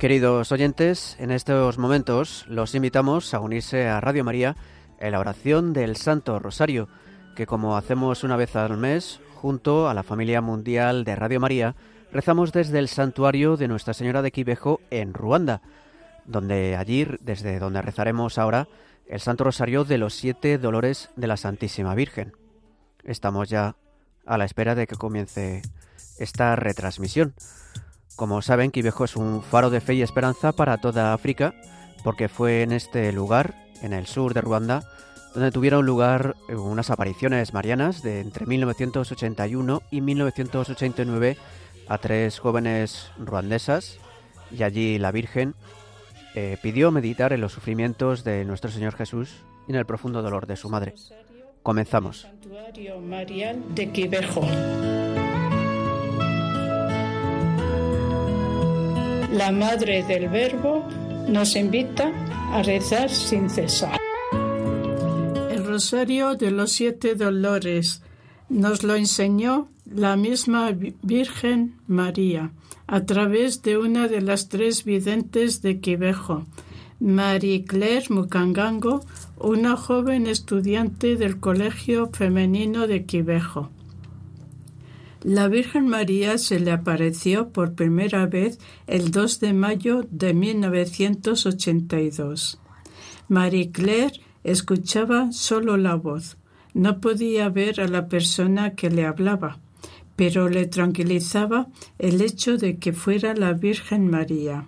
Queridos oyentes, en estos momentos los invitamos a unirse a Radio María en la oración del Santo Rosario, que como hacemos una vez al mes, junto a la familia mundial de Radio María, rezamos desde el santuario de Nuestra Señora de Quibejo en Ruanda, donde allí, desde donde rezaremos ahora, el Santo Rosario de los siete dolores de la Santísima Virgen. Estamos ya a la espera de que comience esta retransmisión. Como saben, Quibejo es un faro de fe y esperanza para toda África, porque fue en este lugar, en el sur de Ruanda, donde tuvieron lugar eh, unas apariciones marianas de entre 1981 y 1989 a tres jóvenes ruandesas, y allí la Virgen eh, pidió meditar en los sufrimientos de nuestro Señor Jesús y en el profundo dolor de su madre. Comenzamos. Santuario Marial de Quibejo. La Madre del Verbo nos invita a rezar sin cesar. El Rosario de los Siete Dolores nos lo enseñó la misma Virgen María a través de una de las tres videntes de Quibejo, Marie Claire Mukangango, una joven estudiante del Colegio Femenino de Quibejo. La Virgen María se le apareció por primera vez el 2 de mayo de 1982. Marie Claire escuchaba solo la voz. No podía ver a la persona que le hablaba, pero le tranquilizaba el hecho de que fuera la Virgen María.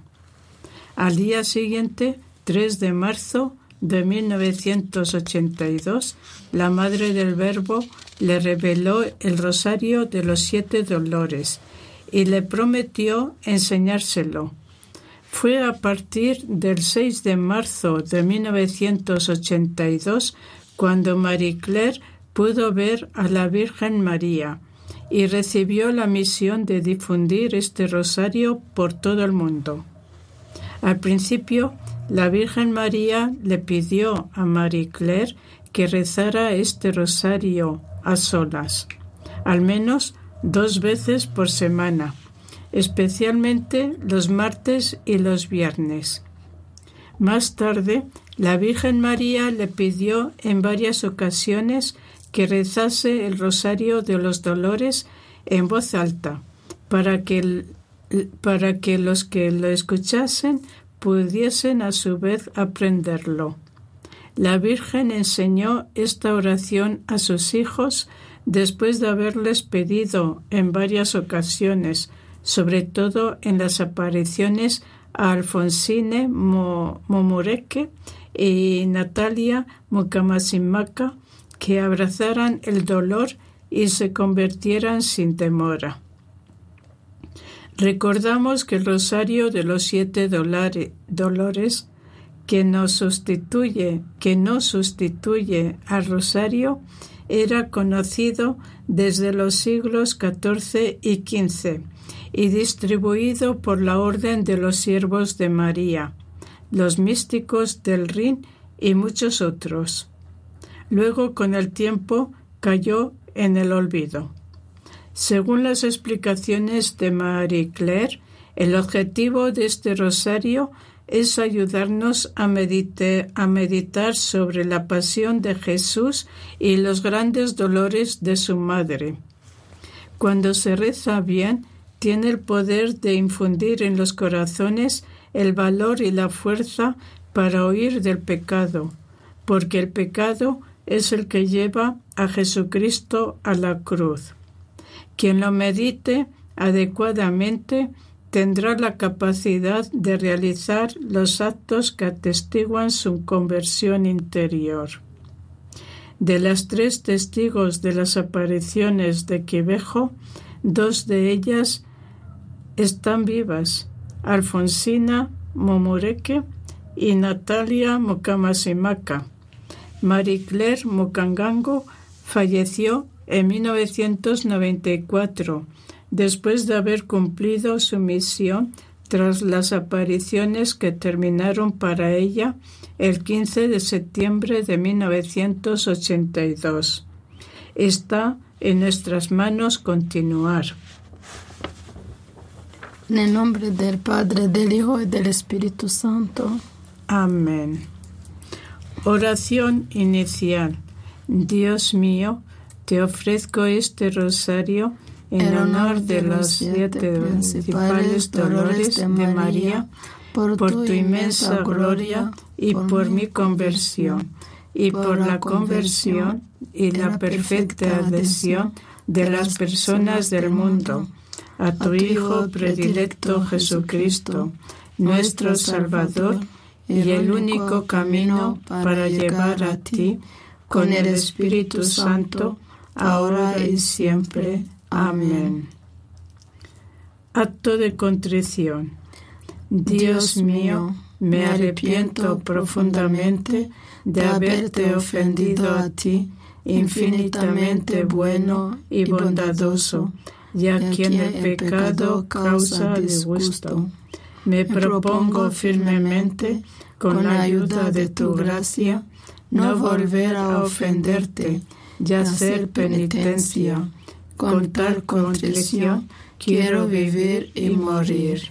Al día siguiente, 3 de marzo, de 1982, la Madre del Verbo le reveló el rosario de los siete dolores y le prometió enseñárselo. Fue a partir del 6 de marzo de 1982 cuando Marie Claire pudo ver a la Virgen María y recibió la misión de difundir este rosario por todo el mundo. Al principio la Virgen María le pidió a Marie Claire que rezara este rosario a solas, al menos dos veces por semana, especialmente los martes y los viernes. Más tarde, la Virgen María le pidió en varias ocasiones que rezase el rosario de los dolores en voz alta, para que, para que los que lo escuchasen pudiesen a su vez aprenderlo. La Virgen enseñó esta oración a sus hijos después de haberles pedido en varias ocasiones, sobre todo en las apariciones a Alfonsine Momureke y Natalia Mukamasimaka, que abrazaran el dolor y se convirtieran sin temora. Recordamos que el rosario de los siete dolores que nos sustituye, que no sustituye al rosario, era conocido desde los siglos XIV y XV y distribuido por la Orden de los Siervos de María, los místicos del Rin y muchos otros. Luego, con el tiempo, cayó en el olvido. Según las explicaciones de Marie Claire, el objetivo de este rosario es ayudarnos a, meditar sobre la pasión de Jesús y los grandes dolores de su madre. Cuando se reza bien, tiene el poder de infundir en los corazones el valor y la fuerza para huir del pecado, porque el pecado es el que lleva a Jesucristo a la cruz. Quien lo medite adecuadamente tendrá la capacidad de realizar los actos que atestiguan su conversión interior. De las tres testigos de las apariciones de Quivejo, dos de ellas están vivas, Alfonsina Momureke y Natalia Mukamasimaka. Marie Claire Mukangango falleció en 1994, después de haber cumplido su misión tras las apariciones que terminaron para ella el 15 de septiembre de 1982. Está en nuestras manos continuar. En el nombre del Padre, del Hijo y del Espíritu Santo. Amén. Oración inicial. Dios mío, te ofrezco este rosario en honor de los siete principales dolores de María, por tu inmensa gloria y por mi conversión, y por la conversión y la perfecta adhesión de las personas del mundo, a tu Hijo predilecto Jesucristo, nuestro Salvador, y el único camino para llevar a ti. con el Espíritu Santo, ahora y siempre. Amén. Acto de contrición. Dios mío, me arrepiento profundamente de haberte ofendido a ti, infinitamente bueno y bondadoso, y a quien el pecado causa disgusto. Me propongo firmemente, con la ayuda de tu gracia, no volver a ofenderte y hacer penitencia con tal contrición quiero vivir y morir.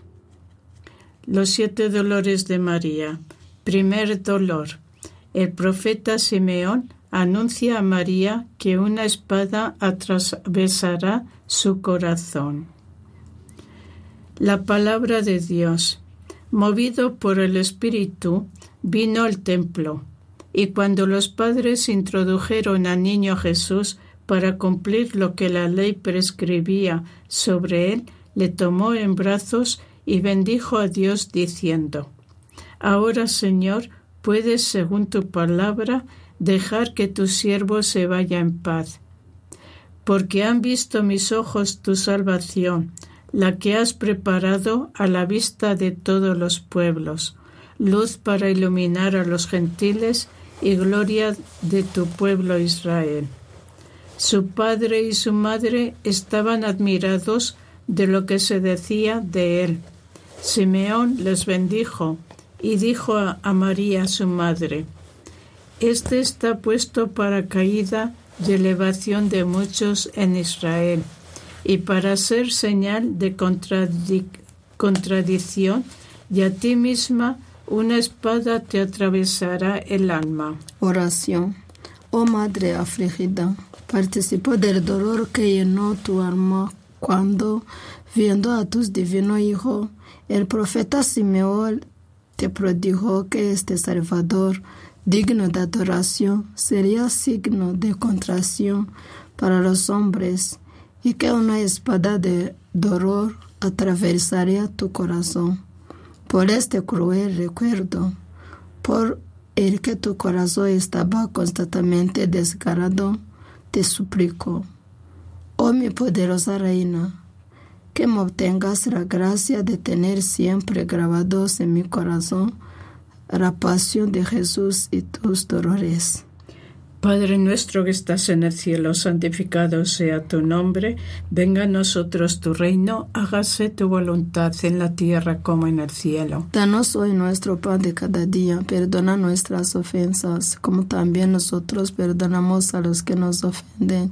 Los siete dolores de María. Primer dolor. El profeta Simeón anuncia a María que una espada atravesará su corazón. La palabra de Dios, movido por el Espíritu, vino al templo, y cuando los padres introdujeron al niño Jesús para cumplir lo que la ley prescribía sobre él, le tomó en brazos y bendijo a Dios diciendo, Ahora, Señor, puedes, según tu palabra, dejar que tu siervo se vaya en paz. Porque han visto mis ojos tu salvación, la que has preparado a la vista de todos los pueblos, luz para iluminar a los gentiles y gloria de tu pueblo Israel. Su padre y su madre estaban admirados de lo que se decía de él. Simeón les bendijo y dijo a, María su madre, Este está puesto para caída y elevación de muchos en Israel, y para ser señal de contradicción, y a ti misma una espada te atravesará el alma. Oración. Oh Madre afligida, participó del dolor que llenó tu alma cuando, viendo a tu divino Hijo, el profeta Simeón te prodigó que este Salvador, digno de adoración, sería signo de contracción para los hombres y que una espada de dolor atravesaría tu corazón. Por este cruel recuerdo, por el que tu corazón estaba constantemente desgarrado, te suplico, oh mi poderosa reina, que me obtengas la gracia de tener siempre grabados en mi corazón la pasión de Jesús y tus dolores. Padre nuestro que estás en el cielo, santificado sea tu nombre, venga a nosotros tu reino, hágase tu voluntad en la tierra como en el cielo. Danos hoy nuestro pan de cada día, perdona nuestras ofensas, como también nosotros perdonamos a los que nos ofenden.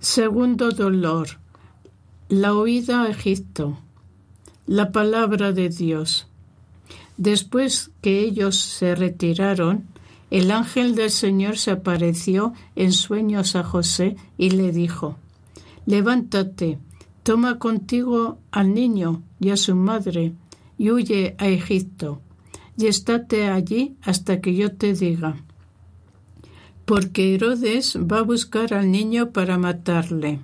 Segundo dolor, la huida a Egipto, la palabra de Dios. Después que ellos se retiraron, el ángel del Señor se apareció en sueños a José y le dijo, Levántate, toma contigo al niño y a su madre, y huye a Egipto, y estate allí hasta que yo te diga. Porque Herodes va a buscar al niño para matarle.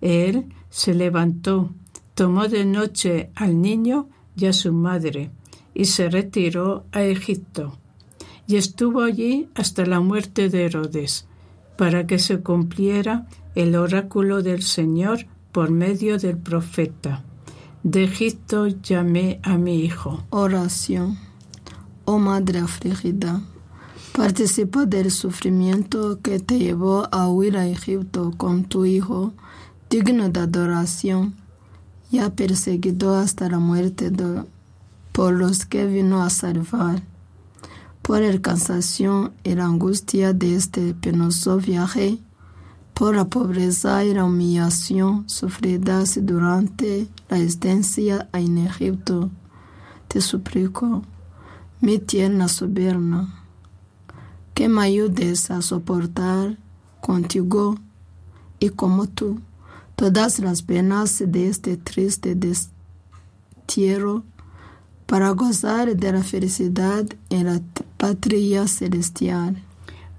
Él se levantó, tomó de noche al niño y a su madre, y se retiró a Egipto. Y estuvo allí hasta la muerte de Herodes, para que se cumpliera el oráculo del Señor por medio del profeta. De Egipto llamé a mi hijo. Oración. Oh Madre afligida, participa del sufrimiento que te llevó a huir a Egipto con tu hijo, digno de adoración, ya perseguido hasta la muerte de, por los que vino a salvar. Por el cansancio y la angustia de este penoso viaje, por la pobreza y la humillación sufridas durante la estancia en Egipto, te suplico, mi tierna soberana, que me ayudes a soportar contigo y como tú todas las penas de este triste destierro para gozar de la felicidad en la patria celestial.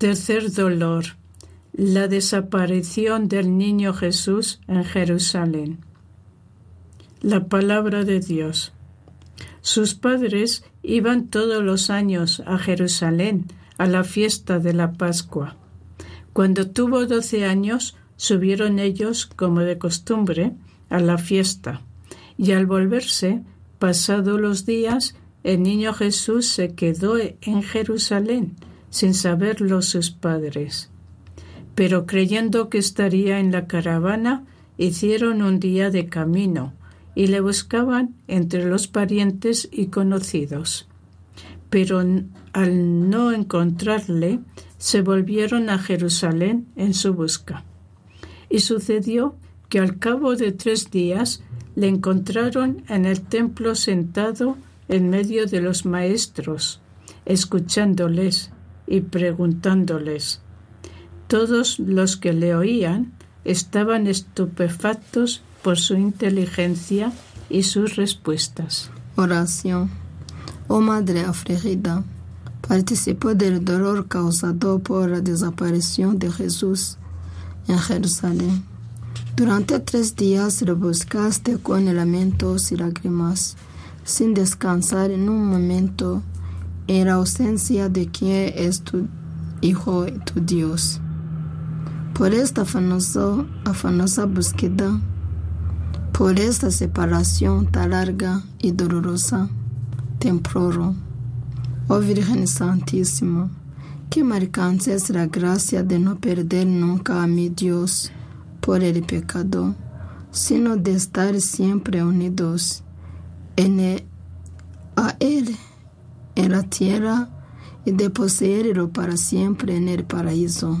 Tercer dolor. La desaparición del niño Jesús en Jerusalén. La palabra de Dios. Sus padres iban todos los años a Jerusalén a la fiesta de la Pascua. Cuando tuvo doce años, subieron ellos, como de costumbre, a la fiesta, y al volverse, pasados los días, el niño Jesús se quedó en Jerusalén, sin saberlo sus padres. Pero creyendo que estaría en la caravana, hicieron un día de camino, y le buscaban entre los parientes y conocidos. Pero al no encontrarle, se volvieron a Jerusalén en su busca. Y sucedió que al cabo de tres días le encontraron en el templo sentado en medio de los maestros, escuchándoles y preguntándoles. Todos los que le oían estaban estupefactos por su inteligencia y sus respuestas. Oración. Oh Madre afligida, participó del dolor causado por la desaparición de Jesús en Jerusalén. Durante tres días lo buscaste con lamentos y lágrimas, sin descansar en un momento en la ausencia de quien es tu Hijo, tu Dios. Por esta afanosa, afanosa búsqueda, por esta separación tan larga y dolorosa, te imploro, oh Virgen Santísima, que me alcances la gracia de no perder nunca a mi Dios por el pecado, sino de estar siempre unidos en el, Él en la tierra y de poseerlo para siempre en el paraíso.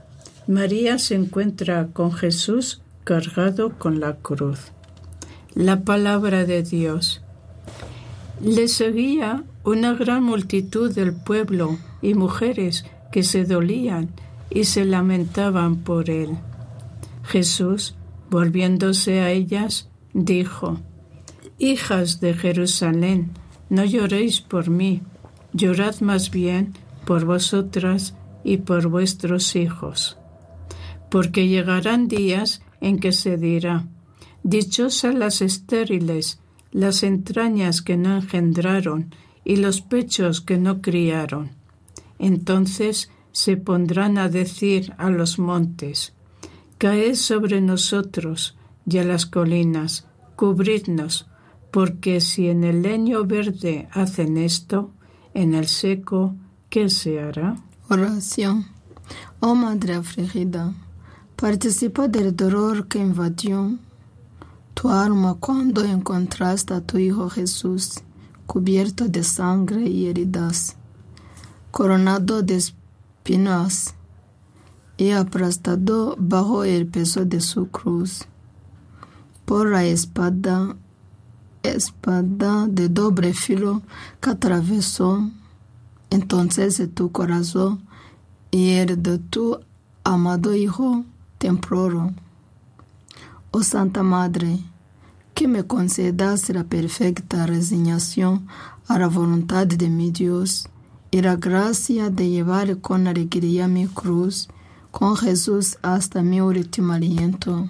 María se encuentra con Jesús cargado con la cruz. La palabra de Dios. Le seguía una gran multitud del pueblo y mujeres que se dolían y se lamentaban por él. Jesús, volviéndose a ellas, dijo, Hijas de Jerusalén, no lloréis por mí, llorad más bien por vosotras y por vuestros hijos. Porque llegarán días en que se dirá, Dichosas las estériles, las entrañas que no engendraron y los pechos que no criaron. Entonces se pondrán a decir a los montes, Caed sobre nosotros y a las colinas, cubridnos, porque si en el leño verde hacen esto, en el seco, ¿qué se hará? Oración. Oh Madre afligida, participa del dolor que invadió tu alma cuando encontraste a tu Hijo Jesús, cubierto de sangre y heridas, coronado de espinas y aplastado bajo el peso de su cruz. Por la espada espada de doble filo que atravesó entonces tu corazón y el de tu amado Hijo temprano. Oh Santa Madre, que me concedas la perfecta resignación a la voluntad de mi Dios y la gracia de llevar con alegría mi cruz con Jesús hasta mi último aliento.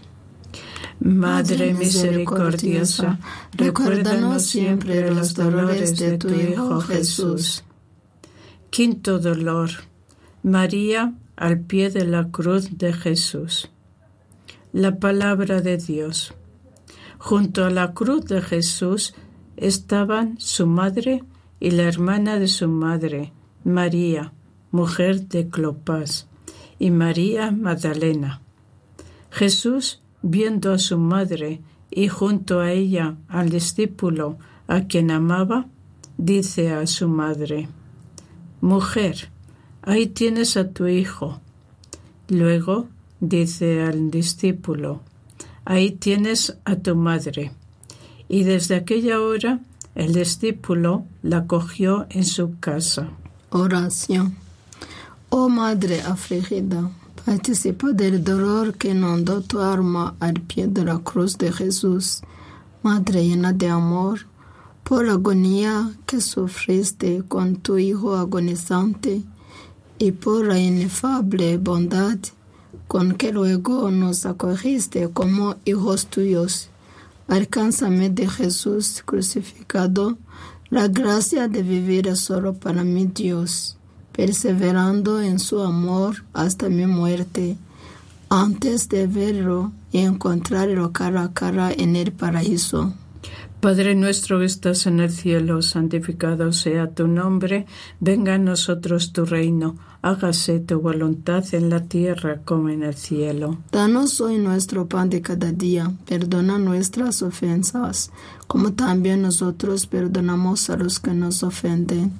Madre misericordiosa, recuérdanos siempre los dolores de tu Hijo Jesús. Quinto dolor. María al pie de la cruz de Jesús. La palabra de Dios. Junto a la cruz de Jesús estaban su madre y la hermana de su madre, María, mujer de Clopas, y María Magdalena. Jesús, viendo a su madre y junto a ella al discípulo a quien amaba, dice a su madre, Mujer, ahí tienes a tu hijo. Luego dice al discípulo, ahí tienes a tu madre. Y desde aquella hora el discípulo la cogió en su casa. Oración. Oh Madre afligida, participa del dolor que inundó tu alma al pie de la cruz de Jesús. Madre llena de amor, por la agonía que sufriste con tu Hijo agonizante y por la inefable bondad con que luego nos acogiste como hijos tuyos. Alcánzame de Jesús crucificado la gracia de vivir solo para mi Dios, perseverando en su amor hasta mi muerte, antes de verlo y encontrarlo cara a cara en el paraíso. Padre nuestro que estás en el cielo, santificado sea tu nombre, venga a nosotros tu reino, hágase tu voluntad en la tierra como en el cielo. Danos hoy nuestro pan de cada día, perdona nuestras ofensas, como también nosotros perdonamos a los que nos ofenden.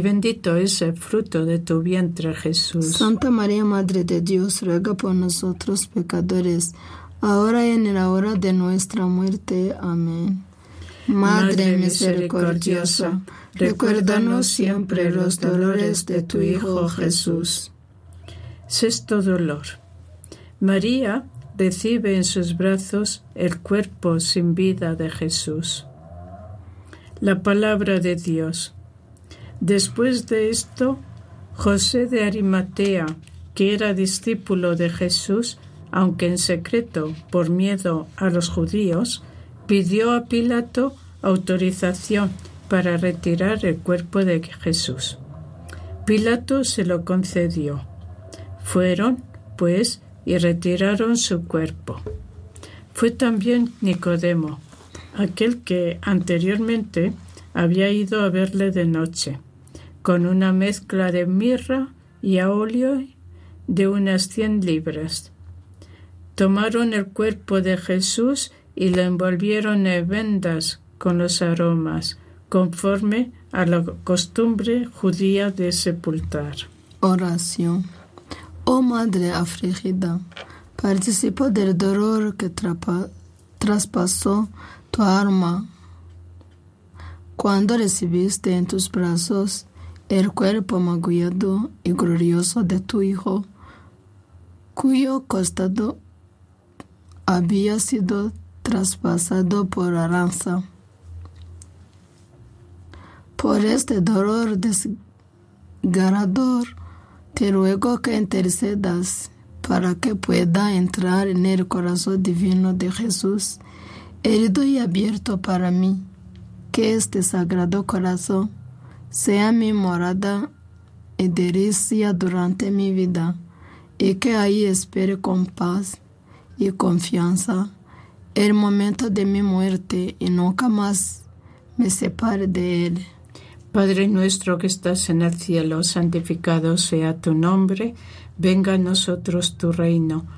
bendito es el fruto de tu vientre, Jesús. Santa María, Madre de Dios, ruega por nosotros pecadores, ahora y en la hora de nuestra muerte. Amén. Madre misericordiosa, recuérdanos siempre los dolores de tu Hijo Jesús. Sexto dolor. María recibe en sus brazos el cuerpo sin vida de Jesús. La palabra de Dios. Después de esto, José de Arimatea, que era discípulo de Jesús, aunque en secreto por miedo a los judíos, pidió a Pilato autorización para retirar el cuerpo de Jesús. Pilato se lo concedió. Fueron, pues, y retiraron su cuerpo. Fue también Nicodemo, aquel que anteriormente había ido a verle de noche con una mezcla de mirra y óleo de unas cien libras. Tomaron el cuerpo de Jesús y lo envolvieron en vendas con los aromas, conforme a la costumbre judía de sepultar. Oración. Oh Madre afligida, participo del dolor que traspasó tu alma cuando recibiste en tus brazos el cuerpo magullado y glorioso de tu Hijo, cuyo costado había sido traspasado por la lanza. Por este dolor desgarrador, te ruego que intercedas para que pueda entrar en el corazón divino de Jesús, herido y abierto para mí, que este sagrado corazón sea mi morada y delicia durante mi vida, y que ahí espere con paz y confianza el momento de mi muerte y nunca más me separe de él. Padre nuestro que estás en el cielo, santificado sea tu nombre, venga a nosotros tu reino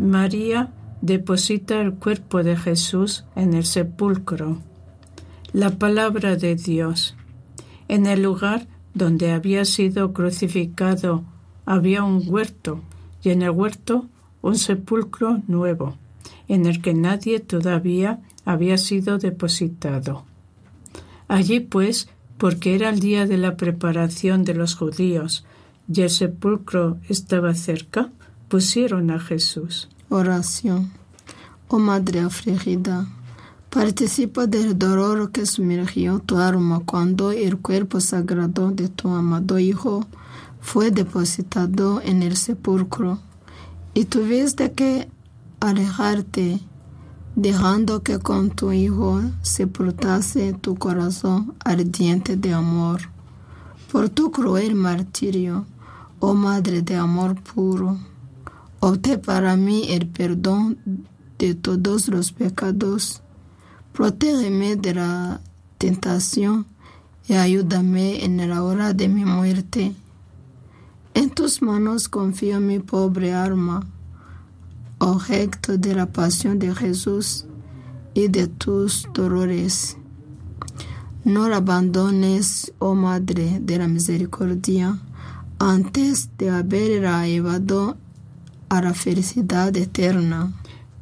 María deposita el cuerpo de Jesús en el sepulcro. La palabra de Dios. En el lugar donde había sido crucificado había un huerto, y en el huerto un sepulcro nuevo, en el que nadie todavía había sido depositado. Allí pues, porque era el día de la preparación de los judíos, y el sepulcro estaba cerca, pusieron a Jesús. Oración. Oh Madre afligida, participa del dolor que sumergió tu alma cuando el cuerpo sagrado de tu amado Hijo fue depositado en el sepulcro y tuviste que alejarte, dejando que con tu Hijo sepultase tu corazón ardiente de amor. Por tu cruel martirio, oh Madre de amor puro, obté para mí el perdón de todos los pecados. Protégeme de la tentación y ayúdame en la hora de mi muerte. En tus manos confío mi pobre alma, objeto de la pasión de Jesús y de tus dolores. No la abandones, oh Madre de la Misericordia, antes de haberla llevado a la felicidad eterna.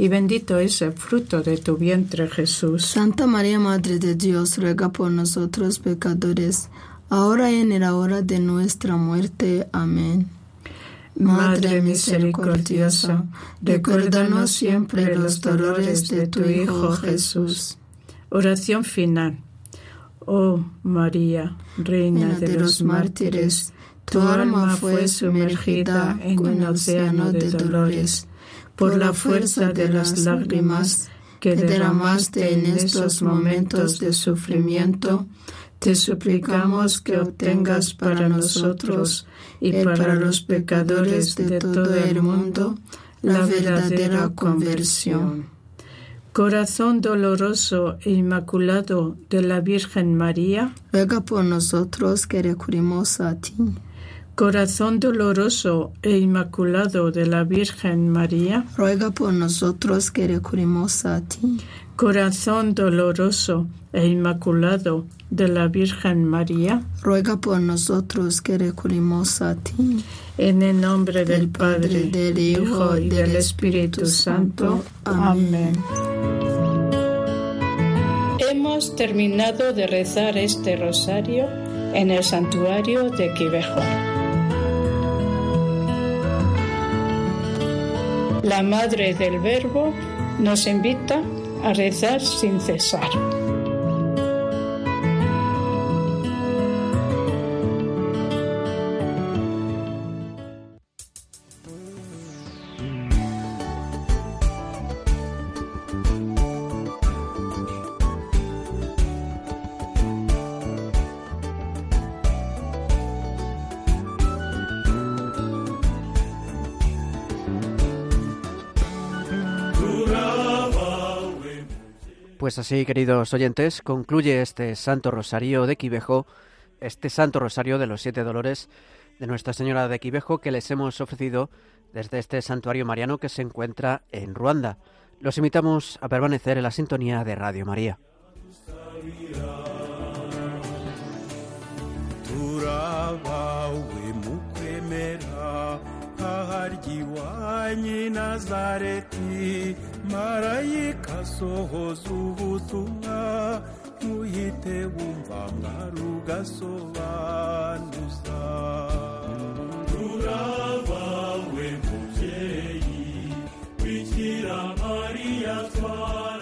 y bendito es el fruto de tu vientre, Jesús. Santa María, Madre de Dios, ruega por nosotros pecadores, ahora y en la hora de nuestra muerte. Amén. Madre misericordiosa, recuérdanos siempre los dolores de tu Hijo Jesús. Oración final. Oh María, Reina de los mártires, tu alma fue sumergida en un océano de dolores por la fuerza de las lágrimas que derramaste en estos momentos de sufrimiento, te suplicamos que obtengas para nosotros y para los pecadores de todo el mundo la verdadera conversión. Corazón doloroso e inmaculado de la Virgen María, ruega por nosotros que recurrimos a ti. Corazón doloroso e inmaculado de la Virgen María, ruega por nosotros que recurrimos a ti. Corazón doloroso e inmaculado de la Virgen María, ruega por nosotros que recurrimos a ti. En el nombre del, Padre, del Hijo y del Espíritu Santo. Amén. Hemos terminado de rezar este rosario en el santuario de Quivejo. La Madre del Verbo nos invita a rezar sin cesar. Pues así, queridos oyentes, concluye este Santo Rosario de Quivejo, este Santo Rosario de los Siete Dolores de Nuestra Señora de Quivejo que les hemos ofrecido desde este santuario mariano que se encuentra en Ruanda. Los invitamos a permanecer en la sintonía de Radio María. haryi wanyi nazareti marayika sohoza ubutumwa ntuhite wumva mwari ugasobanuza turabawe mubyeyi bikira mariya twara